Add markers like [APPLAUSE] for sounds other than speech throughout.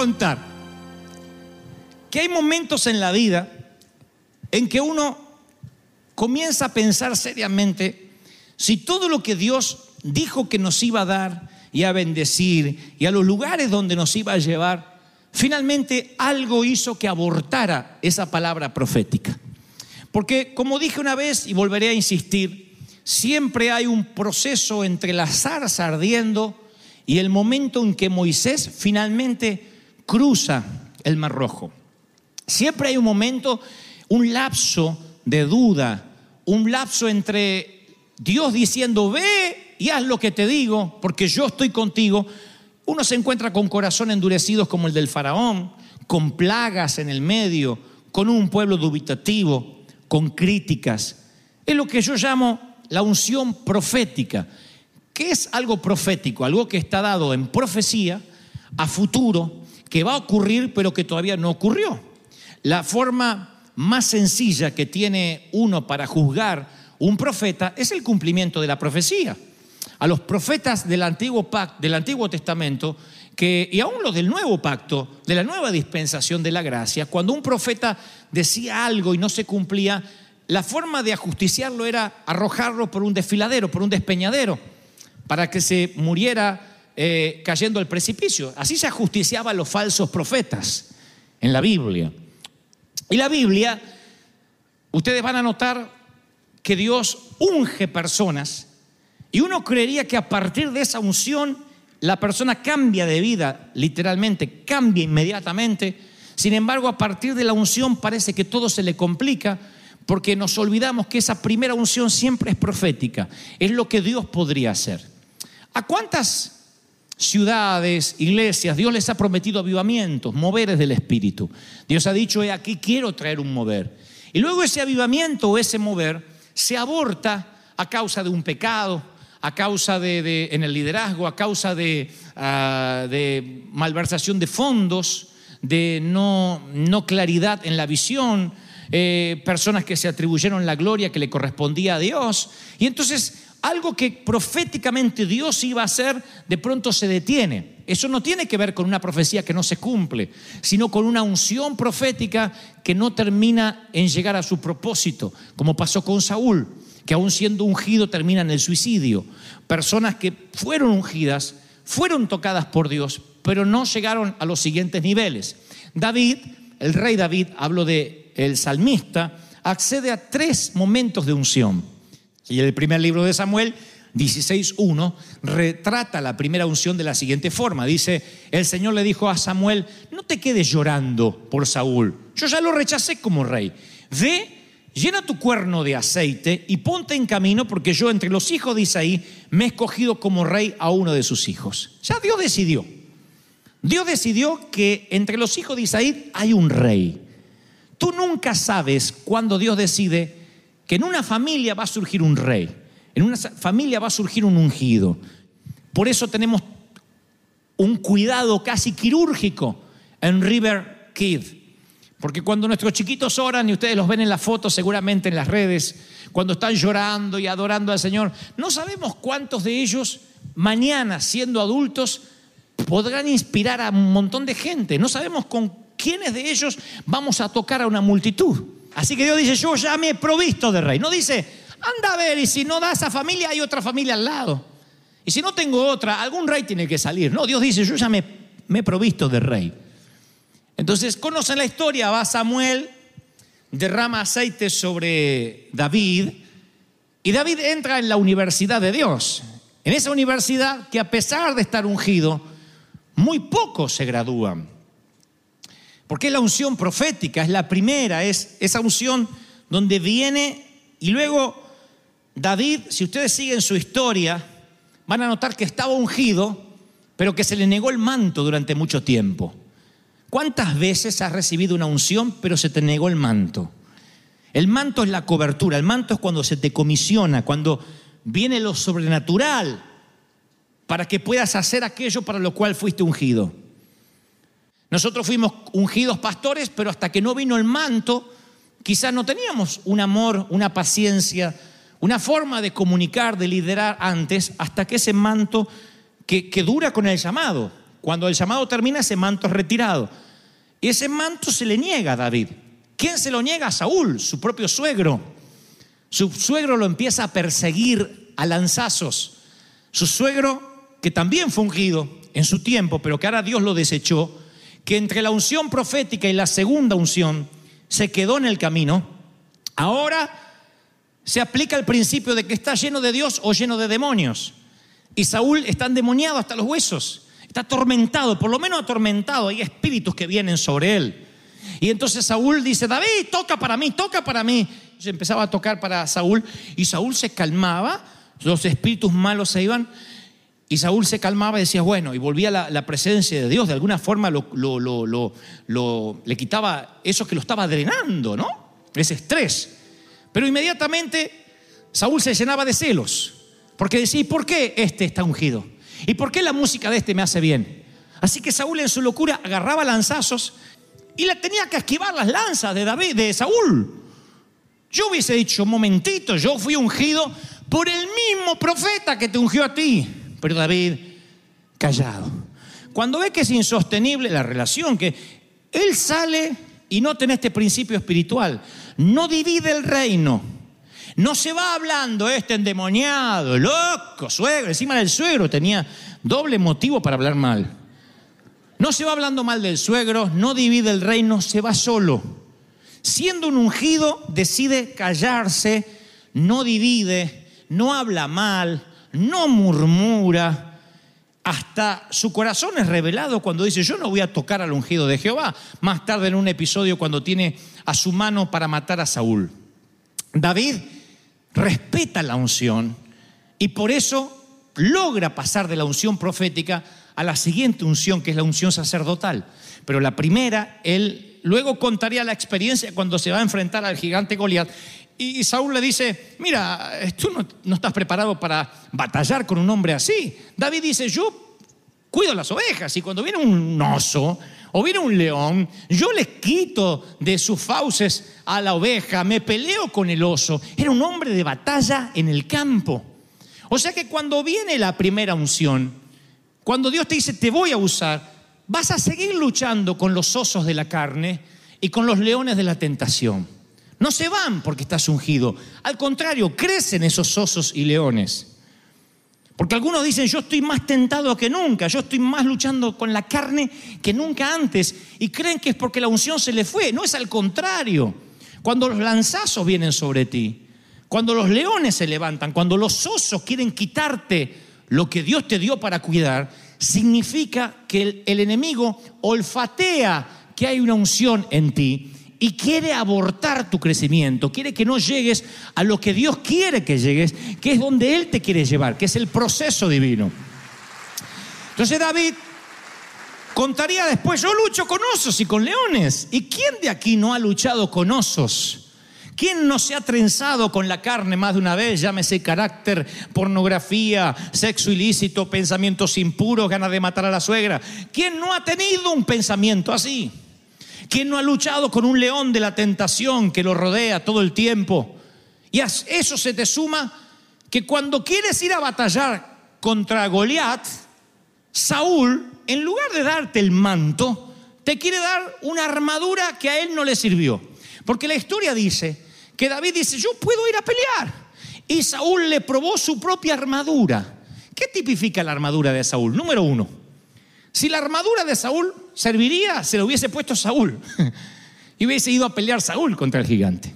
contar que hay momentos en la vida en que uno comienza a pensar seriamente si todo lo que Dios dijo que nos iba a dar y a bendecir y a los lugares donde nos iba a llevar, finalmente algo hizo que abortara esa palabra profética. Porque como dije una vez y volveré a insistir, siempre hay un proceso entre la zarza ardiendo y el momento en que Moisés finalmente cruza el Mar Rojo. Siempre hay un momento, un lapso de duda, un lapso entre Dios diciendo, ve y haz lo que te digo, porque yo estoy contigo. Uno se encuentra con corazón endurecidos como el del faraón, con plagas en el medio, con un pueblo dubitativo, con críticas. Es lo que yo llamo la unción profética. ¿Qué es algo profético? Algo que está dado en profecía a futuro, que va a ocurrir, pero que todavía no ocurrió. La forma más sencilla que tiene uno para juzgar un profeta es el cumplimiento de la profecía. A los profetas del Antiguo, Pacto, del Antiguo Testamento, que, y aún los del Nuevo Pacto, de la nueva dispensación de la gracia, cuando un profeta decía algo y no se cumplía, la forma de ajusticiarlo era arrojarlo por un desfiladero, por un despeñadero, para que se muriera eh, cayendo al precipicio. Así se ajusticiaba a los falsos profetas en la Biblia. Y la Biblia, ustedes van a notar que Dios unge personas y uno creería que a partir de esa unción la persona cambia de vida, literalmente, cambia inmediatamente. Sin embargo, a partir de la unción parece que todo se le complica porque nos olvidamos que esa primera unción siempre es profética, es lo que Dios podría hacer. ¿A cuántas ciudades, iglesias, Dios les ha prometido avivamientos, moveres del Espíritu? Dios ha dicho, he aquí quiero traer un mover. Y luego ese avivamiento o ese mover se aborta a causa de un pecado, a causa de, en el liderazgo, a causa de, ah, de malversación de fondos, de no, no claridad en la visión, eh, personas que se atribuyeron la gloria que le correspondía a Dios. Y entonces algo que proféticamente Dios iba a hacer, de pronto se detiene. Eso no tiene que ver con una profecía que no se cumple, sino con una unción profética que no termina en llegar a su propósito, como pasó con Saúl, que aún siendo ungido termina en el suicidio. Personas que fueron ungidas, fueron tocadas por Dios, pero no llegaron a los siguientes niveles. David, el rey David, hablo de el salmista, accede a tres momentos de unción. Y el primer libro de Samuel, 16.1, retrata la primera unción de la siguiente forma. Dice, el Señor le dijo a Samuel, no te quedes llorando por Saúl, yo ya lo rechacé como rey. Ve, llena tu cuerno de aceite y ponte en camino porque yo entre los hijos de Isaí me he escogido como rey a uno de sus hijos. Ya Dios decidió. Dios decidió que entre los hijos de Isaí hay un rey. Tú nunca sabes cuándo Dios decide que en una familia va a surgir un rey, en una familia va a surgir un ungido. Por eso tenemos un cuidado casi quirúrgico en River Kid. Porque cuando nuestros chiquitos oran, y ustedes los ven en las fotos seguramente en las redes, cuando están llorando y adorando al Señor, no sabemos cuántos de ellos mañana, siendo adultos, podrán inspirar a un montón de gente. No sabemos con quiénes de ellos vamos a tocar a una multitud. Así que Dios dice, yo ya me he provisto de rey. No dice, anda a ver, y si no da esa familia, hay otra familia al lado. Y si no tengo otra, algún rey tiene que salir. No, Dios dice, yo ya me, me he provisto de rey. Entonces, conocen la historia, va Samuel, derrama aceite sobre David, y David entra en la universidad de Dios. En esa universidad que a pesar de estar ungido, muy pocos se gradúan. Porque es la unción profética, es la primera, es esa unción donde viene y luego David, si ustedes siguen su historia, van a notar que estaba ungido, pero que se le negó el manto durante mucho tiempo. ¿Cuántas veces has recibido una unción, pero se te negó el manto? El manto es la cobertura, el manto es cuando se te comisiona, cuando viene lo sobrenatural para que puedas hacer aquello para lo cual fuiste ungido. Nosotros fuimos ungidos pastores, pero hasta que no vino el manto, quizás no teníamos un amor, una paciencia, una forma de comunicar, de liderar antes, hasta que ese manto que, dura con el llamado. Cuando el llamado termina, ese manto es retirado. Y ese manto se le niega a David. ¿Quién se lo niega? A Saúl, su propio suegro. Su suegro lo empieza a perseguir a lanzazos. Su suegro, que también fue ungido en su tiempo, pero que ahora Dios lo desechó, que entre la unción profética y la segunda unción se quedó en el camino, ahora se aplica el principio de que está lleno de Dios o lleno de demonios. Y Saúl está endemoniado hasta los huesos, está atormentado, por lo menos atormentado, hay espíritus que vienen sobre él. Y entonces Saúl dice, David, toca para mí, toca para mí. Se empezaba a tocar para Saúl y Saúl se calmaba, los espíritus malos se iban y Saúl se calmaba y decía, bueno, y volvía la, la presencia de Dios, de alguna forma lo, lo, lo, le quitaba eso que lo estaba drenando, ¿no? Ese estrés. Pero inmediatamente Saúl se llenaba de celos, porque decía, ¿y por qué este está ungido? ¿Y por qué la música de este me hace bien? Así que Saúl en su locura agarraba lanzazos y le tenía que esquivar las lanzas de David, de Saúl. Yo hubiese dicho, momentito, yo fui ungido por el mismo profeta que te ungió a ti. Pero David, callado. Cuando ve que es insostenible la relación, que él sale y no tiene este principio espiritual, no divide el reino. No se va hablando este endemoniado, loco, suegro. Encima del suegro tenía doble motivo para hablar mal. No se va hablando mal del suegro, no divide el reino, se va solo. Siendo un ungido, decide callarse, no divide, no habla mal, no murmura. Hasta su corazón es revelado cuando dice, yo no voy a tocar al ungido de Jehová. Más tarde en un episodio cuando tiene a su mano para matar a Saúl. David respeta la unción y por eso logra pasar de la unción profética a la siguiente unción, que es la unción sacerdotal. Pero la primera, él luego contaría la experiencia cuando se va a enfrentar al gigante Goliat. Y Saúl le dice, mira, tú no, estás preparado para batallar con un hombre así. David dice, yo cuido las ovejas y cuando viene un oso o viene un león, yo les quito de sus fauces a la oveja, me peleo con el oso. Era un hombre de batalla en el campo. O sea que cuando viene la primera unción, cuando Dios te dice te voy a usar, vas a seguir luchando con los osos de la carne y con los leones de la tentación. No se van porque estás ungido. Al contrario, crecen esos osos y leones. Porque algunos dicen, yo estoy más tentado que nunca, yo estoy más luchando con la carne que nunca antes. Y creen que es porque la unción se le fue. No es al contrario. Cuando los lanzazos vienen sobre ti, cuando los leones se levantan, cuando los osos quieren quitarte lo que Dios te dio para cuidar, significa que el enemigo olfatea que hay una unción en ti y quiere abortar tu crecimiento, quiere que no llegues a lo que Dios quiere que llegues, que es donde Él te quiere llevar, que es el proceso divino. Entonces David contaría después, yo lucho con osos y con leones. ¿Y quién de aquí no ha luchado con osos? ¿Quién no se ha trenzado con la carne más de una vez? Llámese carácter, pornografía, sexo ilícito, pensamientos impuros, ganas de matar a la suegra. ¿Quién no ha tenido un pensamiento así? ¿Quién no ha luchado con un león de la tentación que lo rodea todo el tiempo? Y a eso se te suma que cuando quieres ir a batallar contra Goliat, Saúl, en lugar de darte el manto, te quiere dar una armadura que a él no le sirvió. Porque la historia dice que David dice, yo puedo ir a pelear. Y Saúl le probó su propia armadura. ¿Qué tipifica la armadura de Saúl? Número uno, si la armadura de Saúl serviría, se lo hubiese puesto Saúl. [LAUGHS] y hubiese ido a pelear Saúl contra el gigante.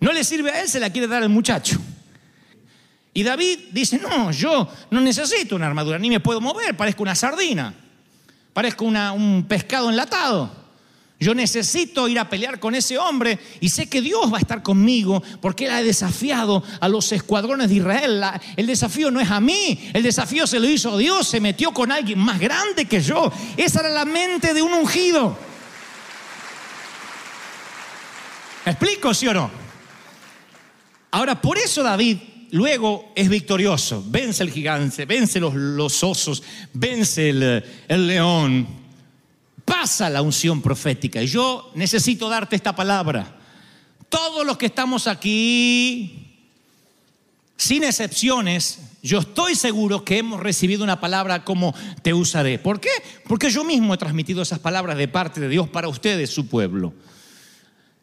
No le sirve a él, se la quiere dar al muchacho. Y David dice, no, yo no necesito una armadura, ni me puedo mover, parezco una sardina, parezco un pescado enlatado. Yo necesito ir a pelear con ese hombre y sé que Dios va a estar conmigo porque Él ha desafiado a los escuadrones de Israel. El desafío no es a mí, el desafío se lo hizo Dios, se metió con alguien más grande que yo. Esa era la mente de un ungido. ¿Me explico, sí o no? Ahora, por eso David luego es victorioso. Vence el gigante, vence los, osos, vence el león. Pasa la unción profética. Y yo necesito darte esta palabra. Todos los que estamos aquí, sin excepciones, yo estoy seguro que hemos recibido una palabra como te usaré. ¿Por qué? Porque yo mismo he transmitido esas palabras de parte de Dios para ustedes, su pueblo.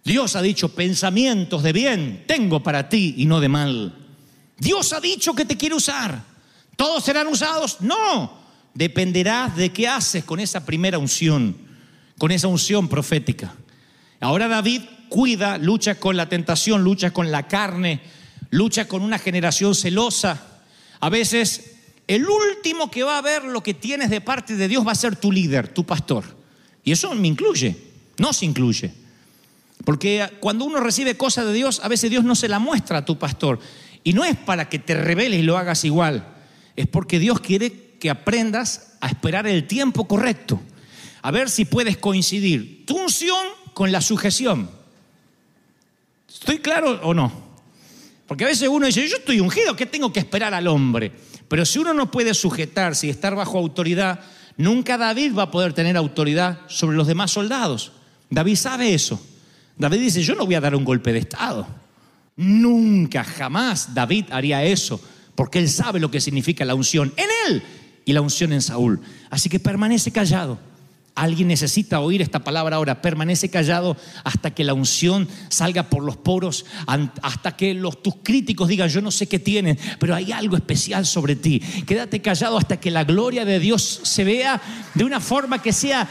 Dios ha dicho pensamientos de bien tengo para ti y no de mal. Dios ha dicho que te quiere usar. ¿Todos serán usados? No. Dependerás de qué haces con esa primera unción, con esa unción profética. Ahora David cuida, lucha con la tentación, lucha con la carne, lucha con una generación celosa. A veces el último que va a ver lo que tienes de parte de Dios va a ser tu líder, tu pastor. Y eso me incluye, no se incluye. Porque cuando uno recibe cosas de Dios, a veces Dios no se la muestra a tu pastor. Y no es para que te rebeles y lo hagas igual. Es porque Dios quiere que aprendas a esperar el tiempo correcto. A ver si puedes coincidir tu unción con la sujeción. ¿Estoy claro o no? Porque a veces uno dice, yo estoy ungido, ¿qué tengo que esperar al hombre? Pero si uno no puede sujetarse y estar bajo autoridad, nunca David va a poder tener autoridad sobre los demás soldados. David sabe eso. David dice, yo no voy a dar un golpe de Estado. Nunca, jamás David haría eso, porque él sabe lo que significa la unción en él y la unción en Saúl. Así que permanece callado. Alguien necesita oír esta palabra ahora. Permanece callado hasta que la unción salga por los poros, hasta que los, tus críticos digan, yo no sé qué tienen, pero hay algo especial sobre ti. Quédate callado hasta que la gloria de Dios se vea de una forma que sea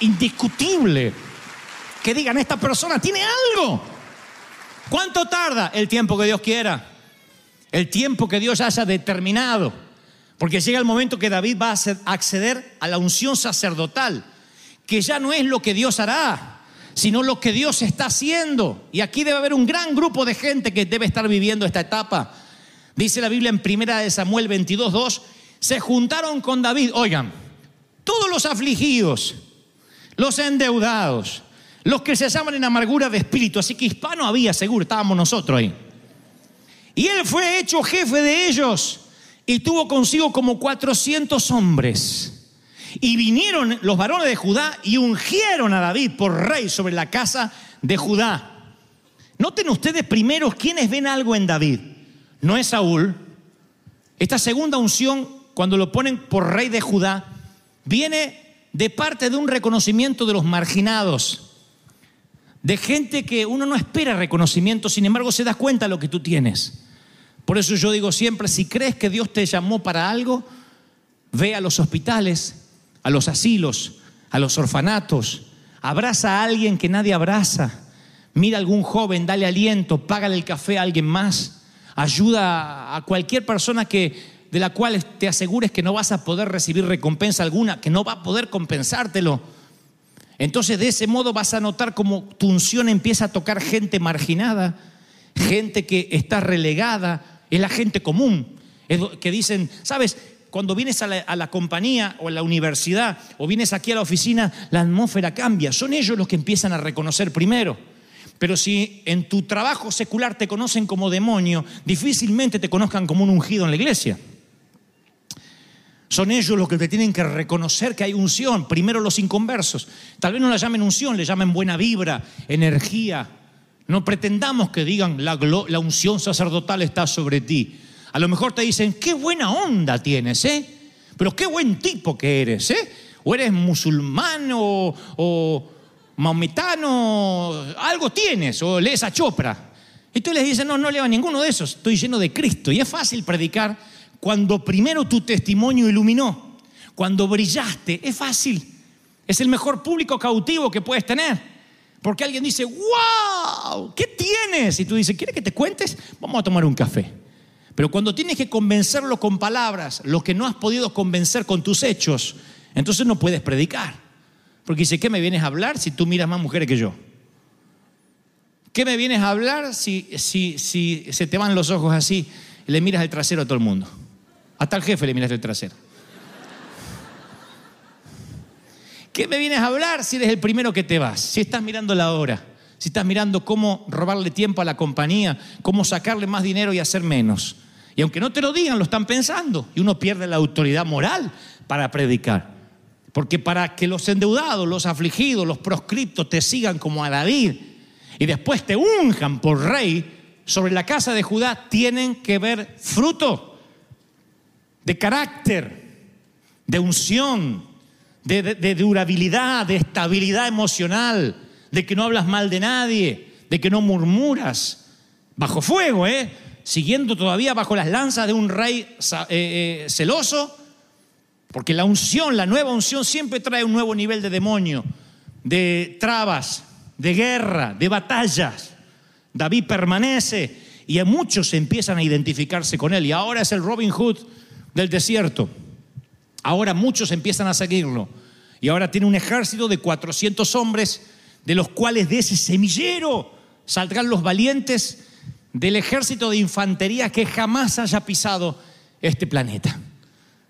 indiscutible. Que digan, esta persona tiene algo. ¿Cuánto tarda? El tiempo que Dios quiera. El tiempo que Dios haya determinado. Porque llega el momento que David va a acceder a la unción sacerdotal, que ya no es lo que Dios hará, sino lo que Dios está haciendo. Y aquí debe haber un gran grupo de gente que debe estar viviendo esta etapa. Dice la Biblia en primera de Samuel 22, 2, se juntaron con David, oigan, todos los afligidos, los endeudados, los que se llaman en amargura de espíritu, así que hispano había, seguro, estábamos nosotros ahí. Y él fue hecho jefe de ellos y tuvo consigo como 400 hombres. Y vinieron los varones de Judá y ungieron a David por rey sobre la casa de Judá. Noten ustedes primero quiénes ven algo en David. No es Saúl. Esta segunda unción, cuando lo ponen por rey de Judá, viene de parte de un reconocimiento de los marginados de gente que uno no espera reconocimiento, sin embargo se da cuenta de lo que tú tienes. Por eso yo digo siempre, si crees que Dios te llamó para algo, ve a los hospitales, a los asilos, a los orfanatos, abraza a alguien que nadie abraza, mira a algún joven, dale aliento, págale el café a alguien más, ayuda a cualquier persona que de la cual te asegures que no vas a poder recibir recompensa alguna, que no va a poder compensártelo. Entonces de ese modo vas a notar como tu unción empieza a tocar gente marginada, gente que está relegada, es la gente común, es que dicen, ¿sabes? Cuando vienes a la, a la compañía o a la universidad o vienes aquí a la oficina, la atmósfera cambia, son ellos los que empiezan a reconocer primero. Pero si en tu trabajo secular te conocen como demonio, difícilmente te conozcan como un ungido en la iglesia. Son ellos los que te tienen que reconocer que hay unción. Primero los inconversos. Tal vez no la llamen unción, le llamen buena vibra, energía. No pretendamos que digan la, la unción sacerdotal está sobre ti. A lo mejor te dicen, qué buena onda tienes, ¿eh? Pero qué buen tipo que eres, ¿eh? O eres musulmán o, o- maometano, algo tienes, o lees a Chopra. Y tú les dices, no, no leo a ninguno de esos, estoy lleno de Cristo. Y es fácil predicar cuando primero tu testimonio iluminó, cuando brillaste, es fácil. Es el mejor público cautivo que puedes tener. Porque alguien dice, wow, ¿qué tienes? Y tú dices, ¿quieres que te cuentes? Vamos a tomar un café. Pero cuando tienes que convencerlo con palabras, lo que no has podido convencer con tus hechos, entonces no puedes predicar. Porque dice, ¿qué me vienes a hablar si tú miras más mujeres que yo? ¿Qué me vienes a hablar si, si, si se te van los ojos así y le miras el trasero a todo el mundo? Hasta al jefe le miras el trasero. ¿Qué me vienes a hablar si eres el primero que te vas? Si estás mirando la hora, si estás mirando cómo robarle tiempo a la compañía, cómo sacarle más dinero y hacer menos. Y aunque no te lo digan, lo están pensando. Y uno pierde la autoridad moral para predicar. Porque para que los endeudados, los afligidos, los proscriptos te sigan como a David y después te unjan por rey sobre la casa de Judá, tienen que ver fruto de carácter, de unción, de, durabilidad, de estabilidad emocional, de que no hablas mal de nadie, de que no murmuras. Bajo fuego, ¿eh? Siguiendo todavía bajo las lanzas de un rey eh, eh, celoso. Porque la unción, la nueva unción siempre trae un nuevo nivel de demonio, de trabas, de guerra, de batallas. David permanece y a muchos empiezan a identificarse con él. Y ahora es el Robin Hood del desierto. Ahora muchos empiezan a seguirlo. Y ahora tiene un ejército de 400 hombres, de los cuales de ese semillero saldrán los valientes del ejército de infantería que jamás haya pisado este planeta.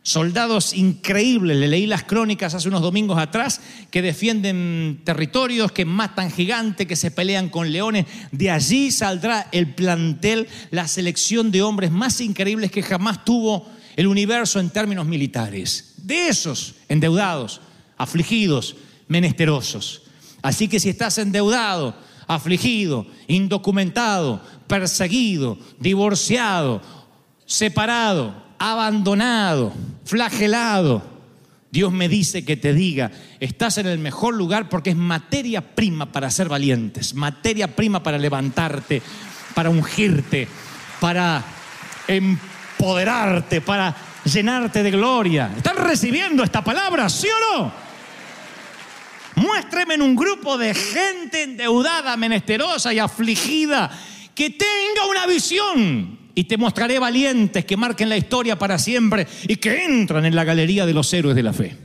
Soldados increíbles, le leí las crónicas hace unos domingos atrás, que defienden territorios, que matan gigantes, que se pelean con leones. De allí saldrá el plantel, la selección de hombres más increíbles que jamás tuvo el universo en términos militares. De esos endeudados, afligidos, menesterosos. Así que si estás endeudado, afligido, indocumentado, perseguido, divorciado, separado, abandonado, flagelado, Dios me dice que te diga, estás en el mejor lugar porque es materia prima para ser valientes, materia prima para levantarte, para ungirte, para empoderarte, para llenarte de gloria. ¿Están recibiendo esta palabra, sí o no? Muéstreme en un grupo de gente endeudada, menesterosa y afligida que tenga una visión. Y te mostraré valientes que marquen la historia para siempre y que entran en la galería de los héroes de la fe.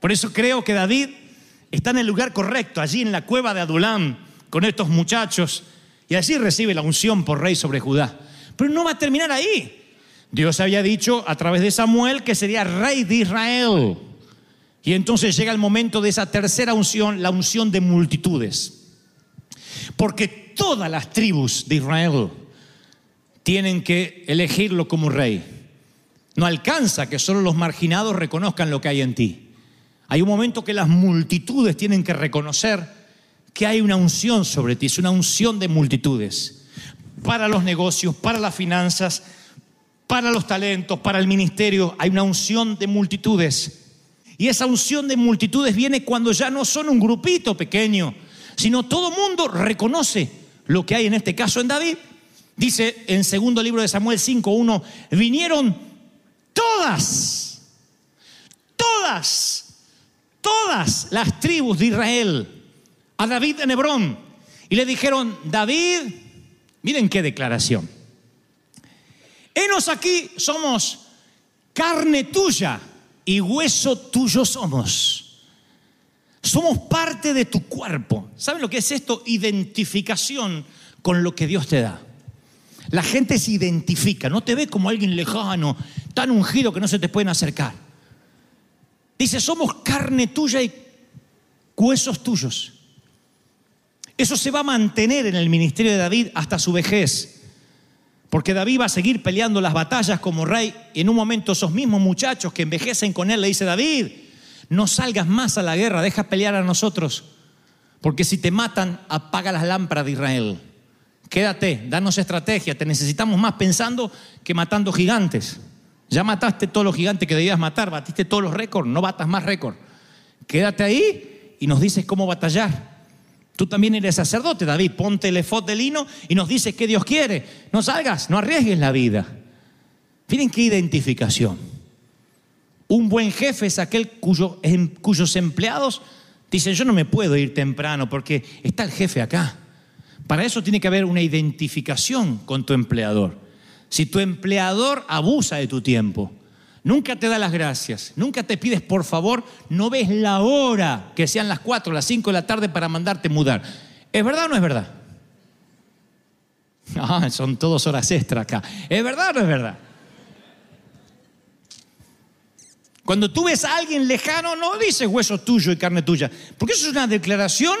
Por eso creo que David está en el lugar correcto, allí en la cueva de Adulam, con estos muchachos, y allí recibe la unción por rey sobre Judá. Pero no va a terminar ahí. Dios había dicho a través de Samuel que sería rey de Israel. Y entonces llega el momento de esa tercera unción, la unción de multitudes. Porque todas las tribus de Israel tienen que elegirlo como rey. No alcanza que solo los marginados reconozcan lo que hay en ti. Hay un momento que las multitudes tienen que reconocer que hay una unción sobre ti, es una unción de multitudes. Para los negocios, para las finanzas, para los talentos, para el ministerio, hay una unción de multitudes. Y esa unción de multitudes viene cuando ya no son un grupito pequeño, sino todo mundo reconoce lo que hay en este caso en David. Dice en segundo libro de Samuel 5.1, vinieron todas, todas, todas las tribus de Israel a David en Hebrón y le dijeron, David, miren qué declaración, henos aquí, somos carne tuya y hueso tuyo somos. Somos parte de tu cuerpo. ¿Saben lo que es esto? Identificación con lo que Dios te da. La gente se identifica, no te ve como alguien lejano, tan ungido que no se te pueden acercar. Dice, somos carne tuya y huesos tuyos. Eso se va a mantener en el ministerio de David hasta su vejez. Porque David va a seguir peleando las batallas como rey. Y en un momento esos mismos muchachos que envejecen con él le dice, David, no salgas más a la guerra, deja pelear a nosotros. Porque si te matan, apaga las lámparas de Israel. Quédate, danos estrategia, te necesitamos más pensando que matando gigantes. Ya mataste todos los gigantes que debías matar, batiste todos los récords, no batas más récords. Quédate ahí y nos dices cómo batallar. Tú también eres sacerdote, David. Ponte el efod de lino y nos dices qué Dios quiere. No salgas, no arriesgues la vida. Miren qué identificación. Un buen jefe es aquel em- cuyos empleados dicen, yo no me puedo ir temprano porque está el jefe acá. Para eso tiene que haber una identificación con tu empleador. Si tu empleador abusa de tu tiempo, nunca te da las gracias, nunca te pides por favor, no ves la hora que sean las 4, las 5 de la tarde para mandarte mudar. ¿Es verdad o no es verdad? [LAUGHS] Ah, son todos horas extra acá. ¿Es verdad o no es verdad? Cuando tú ves a alguien lejano, no dices hueso tuyo y carne tuya, porque eso es una declaración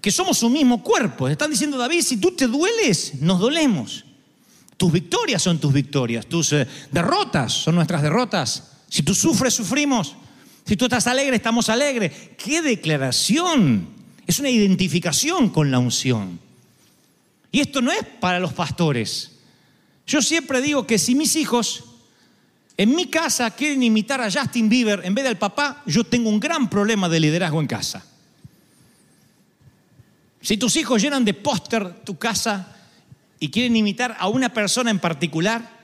que somos un mismo cuerpo. Están diciendo, David, si tú te dueles, nos dolemos. Tus victorias son tus victorias, tus eh, derrotas son nuestras derrotas. Si tú sufres, sufrimos. Si tú estás alegre, estamos alegres. ¡Qué declaración! Es una identificación con la unción. Y esto no es para los pastores. Yo siempre digo que si mis hijos en mi casa quieren imitar a Justin Bieber en vez del papá, yo tengo un gran problema de liderazgo en casa. Si tus hijos llenan de póster tu casa y quieren imitar a una persona en particular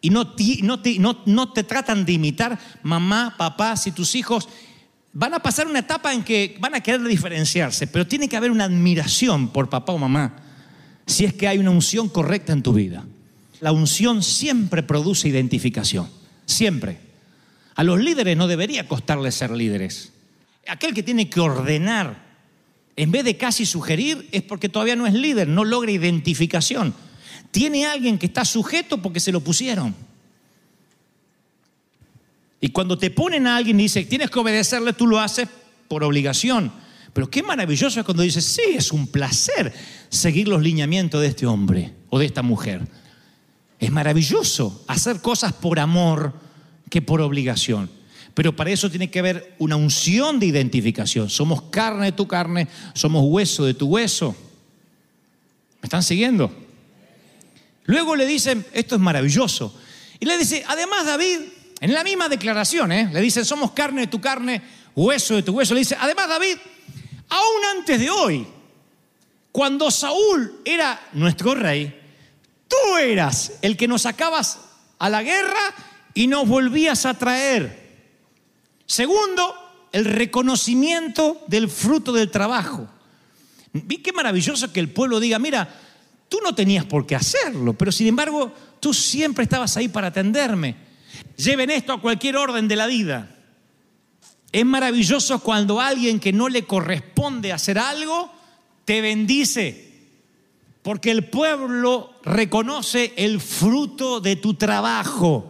y no, te tratan de imitar, mamá, papá, si tus hijos van a pasar una etapa en que van a querer diferenciarse, pero tiene que haber una admiración por papá o mamá si es que hay una unción correcta en tu vida. La unción siempre produce identificación, siempre. A los líderes no debería costarles ser líderes. Aquel que tiene que ordenar en vez de casi sugerir, es porque todavía no es líder, no logra identificación. Tiene alguien que está sujeto porque se lo pusieron. Y cuando te ponen a alguien y dice, tienes que obedecerle, tú lo haces por obligación. Pero qué maravilloso es cuando dices, sí, es un placer seguir los lineamientos de este hombre o de esta mujer. Es maravilloso hacer cosas por amor que por obligación. Pero para eso tiene que haber una unción de identificación. Somos carne de tu carne, somos hueso de tu hueso. ¿Me están siguiendo? Luego le dicen, esto es maravilloso. Y le dice, además David, en la misma declaración, ¿eh? le dicen, somos carne de tu carne, hueso de tu hueso. Le dice, además David, aún antes de hoy, cuando Saúl era nuestro rey, tú eras el que nos sacabas a la guerra y nos volvías a traer. Segundo, el reconocimiento del fruto del trabajo. Vi qué maravilloso que el pueblo diga, mira, tú no tenías por qué hacerlo, pero sin embargo tú siempre estabas ahí para atenderme. Lleven esto a cualquier orden de la vida. Es maravilloso cuando alguien que no le corresponde hacer algo, te bendice. Porque el pueblo reconoce el fruto de tu trabajo.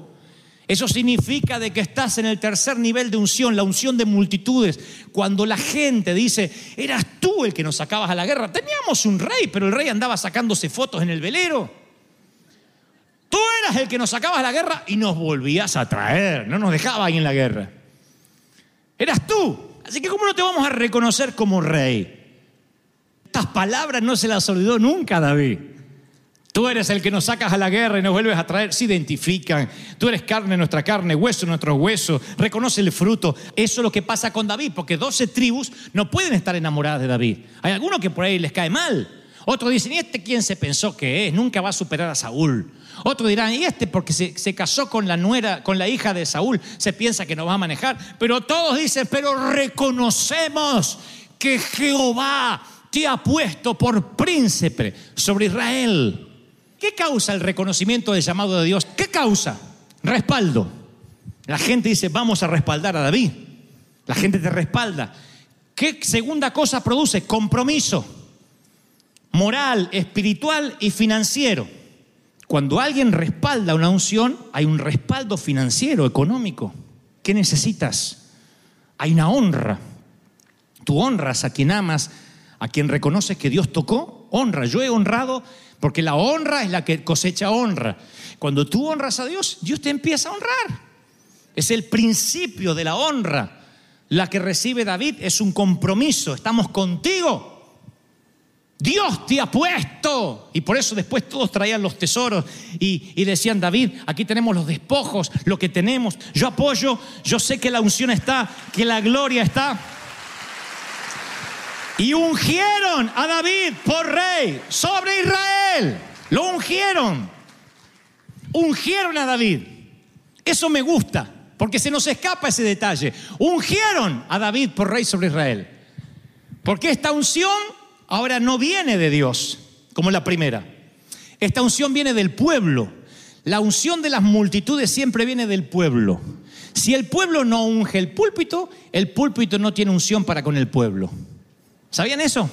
Eso significa de que estás en el tercer nivel de unción, la unción de multitudes. Cuando la gente dice, eras tú el que nos sacabas a la guerra. Teníamos un rey, pero el rey andaba sacándose fotos en el velero. Tú eras el que nos sacabas a la guerra y nos volvías a traer, no nos dejabas ahí en la guerra. Eras tú. Así que ¿cómo no te vamos a reconocer como rey? Estas palabras no se las olvidó nunca David. Tú eres el que nos sacas a la guerra y nos vuelves a traer. Se identifican. Tú eres carne, nuestra carne, hueso, nuestros huesos. Reconoce el fruto. Eso es lo que pasa con David, porque 12 tribus no pueden estar enamoradas de David. Hay algunos que por ahí les cae mal. Otros dicen, ¿y este quién se pensó que es? Nunca va a superar a Saúl. Otros dirán, ¿y este porque se, se casó con la nuera, con la hija de Saúl, se piensa que nos va a manejar? Pero todos dicen, pero reconocemos que Jehová te ha puesto por príncipe sobre Israel. ¿Qué causa el reconocimiento del llamado de Dios? ¿Qué causa? Respaldo. La gente dice, vamos a respaldar a David. La gente te respalda. ¿Qué segunda cosa produce? Compromiso. Moral, espiritual y financiero. Cuando alguien respalda una unción, hay un respaldo financiero, económico. ¿Qué necesitas? Hay una honra. Tú honras a quien amas, a quien reconoces que Dios tocó, honra. Yo he honrado porque la honra es la que cosecha honra. Cuando tú honras a Dios, Dios te empieza a honrar. Es el principio de la honra. La que recibe David es un compromiso. Estamos contigo. Dios te ha puesto. Y por eso después todos traían los tesoros y, y, decían, David, aquí tenemos los despojos, lo que tenemos. Yo apoyo, yo sé que la unción está, que la gloria está. Y ungieron a David por rey sobre Israel. Lo ungieron. Ungieron a David. Eso me gusta, porque se nos escapa ese detalle. Ungieron a David por rey sobre Israel. Porque esta unción ahora no viene de Dios, como la primera. Esta unción viene del pueblo. La unción de las multitudes siempre viene del pueblo. Si el pueblo no unge el púlpito, el púlpito no tiene unción para con el pueblo. ¿Sabían eso?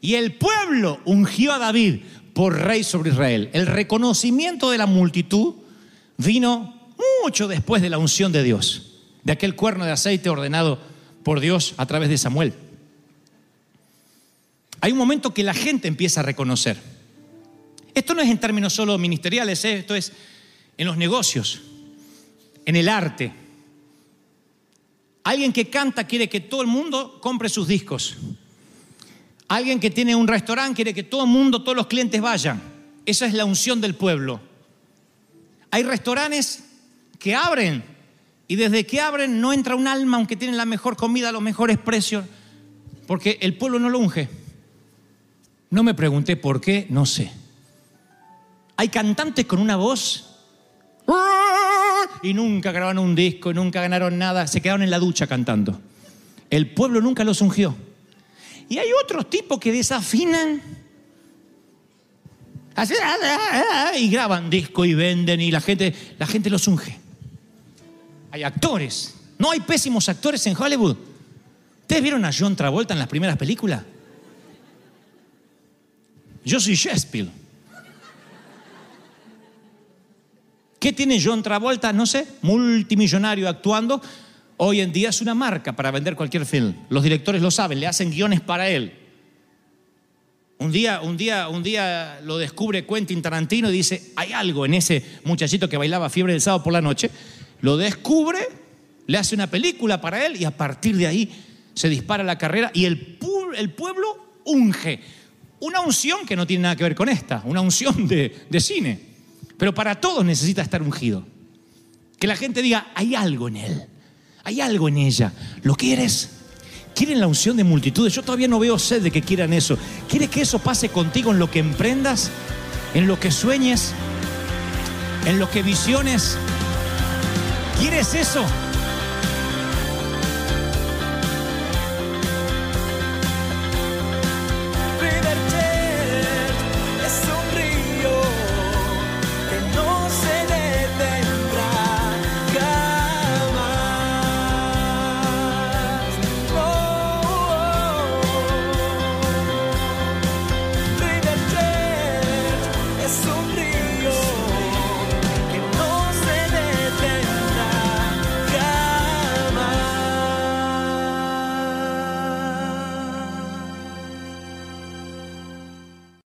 Y el pueblo ungió a David por rey sobre Israel. El reconocimiento de la multitud vino mucho después de la unción de Dios, de aquel cuerno de aceite ordenado por Dios a través de Samuel. Hay un momento que la gente empieza a reconocer. Esto no es en términos solo ministeriales, ¿eh? esto es en los negocios, en el arte. Alguien que canta quiere que todo el mundo compre sus discos. Alguien que tiene un restaurante quiere que todo el mundo, todos los clientes vayan. Esa es la unción del pueblo. Hay restaurantes que abren y desde que abren no entra un alma aunque tienen la mejor comida, los mejores precios, porque el pueblo no lo unge. No me pregunté por qué, no sé. Hay cantantes con una voz y nunca grabaron un disco, nunca ganaron nada, se quedaron en la ducha cantando. El pueblo nunca los ungió. Y hay otros tipos que desafinan así, y graban disco y venden y la gente, la gente los unge. Hay actores. No hay pésimos actores en Hollywood. ¿Ustedes vieron a John Travolta en las primeras películas? Yo soy Shakespeare. ¿Qué tiene John Travolta? No sé, multimillonario actuando. Hoy en día es una marca para vender cualquier film. Los directores lo saben, le hacen guiones para él. Un día, un día, un día lo descubre Quentin Tarantino y dice, hay algo en ese muchachito que bailaba fiebre del sábado por la noche. Lo descubre, le hace una película para él y a partir de ahí se dispara la carrera y el, pueblo unge. Una unción que no tiene nada que ver con esta, una unción de, de cine. Pero para todos necesita estar ungido. Que la gente diga, hay algo en él, hay algo en ella. ¿Lo quieres? ¿Quieren la unción de multitudes? Yo todavía no veo sed de que quieran eso. ¿Quieres que eso pase contigo en lo que emprendas? ¿En lo que sueñes? ¿En lo que visiones? ¿Quieres eso?